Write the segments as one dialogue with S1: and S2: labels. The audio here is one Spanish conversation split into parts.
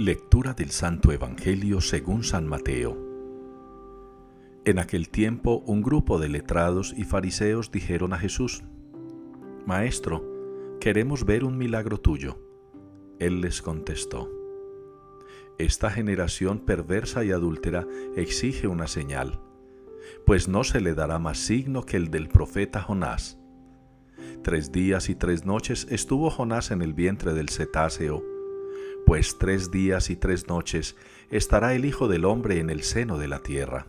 S1: Lectura del Santo Evangelio según San Mateo. En aquel tiempo un grupo de letrados y fariseos dijeron a Jesús, Maestro, queremos ver un milagro tuyo. Él les contestó, Esta generación perversa y adúltera exige una señal, pues no se le dará más signo que el del profeta Jonás. Tres días y tres noches estuvo Jonás en el vientre del cetáceo pues tres días y tres noches estará el Hijo del Hombre en el seno de la tierra.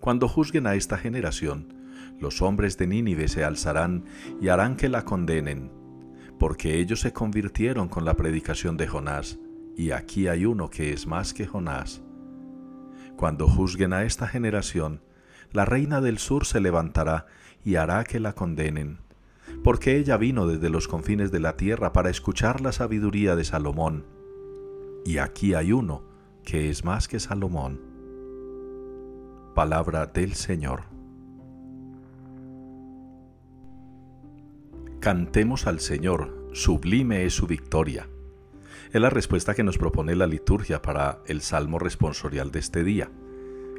S1: Cuando juzguen a esta generación, los hombres de Nínive se alzarán y harán que la condenen, porque ellos se convirtieron con la predicación de Jonás, y aquí hay uno que es más que Jonás. Cuando juzguen a esta generación, la reina del sur se levantará y hará que la condenen, porque ella vino desde los confines de la tierra para escuchar la sabiduría de Salomón. Y aquí hay uno que es más que Salomón. Palabra del Señor. Cantemos al Señor, sublime es su victoria. Es la respuesta que nos propone la liturgia para el salmo responsorial de este día.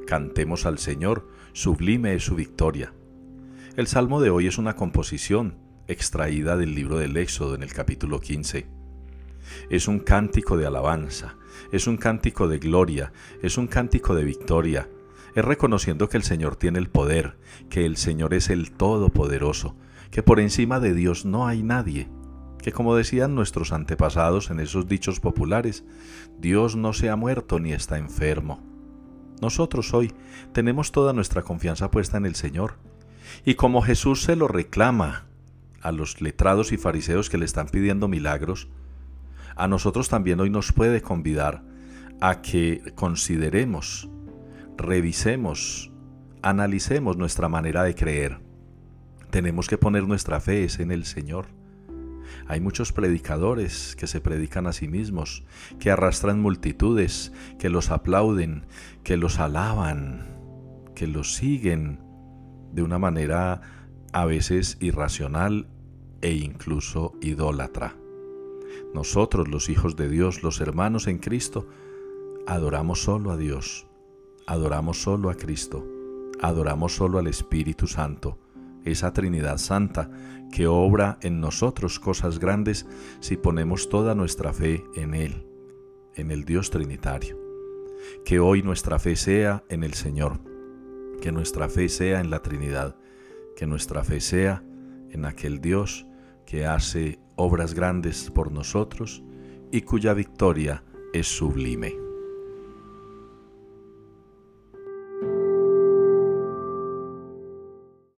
S1: Cantemos al Señor, sublime es su victoria. El salmo de hoy es una composición extraída del libro del Éxodo en el capítulo 15. Es un cántico de alabanza, es un cántico de gloria, es un cántico de victoria. Es reconociendo que el Señor tiene el poder, que el Señor es el Todopoderoso, que por encima de Dios no hay nadie, que como decían nuestros antepasados en esos dichos populares, Dios no se ha muerto ni está enfermo. Nosotros hoy tenemos toda nuestra confianza puesta en el Señor y como Jesús se lo reclama a los letrados y fariseos que le están pidiendo milagros, a nosotros también hoy nos puede convidar a que consideremos, revisemos, analicemos nuestra manera de creer. Tenemos que poner nuestra fe en el Señor. Hay muchos predicadores que se predican a sí mismos, que arrastran multitudes, que los aplauden, que los alaban, que los siguen, de una manera a veces irracional e incluso idólatra. Nosotros, los hijos de Dios, los hermanos en Cristo, adoramos solo a Dios, adoramos solo a Cristo, adoramos solo al Espíritu Santo, esa Trinidad Santa que obra en nosotros cosas grandes si ponemos toda nuestra fe en Él, en el Dios Trinitario. Que hoy nuestra fe sea en el Señor que nuestra fe sea en la Trinidad, que nuestra fe sea en aquel Dios que hace obras grandes por nosotros y cuya victoria es sublime.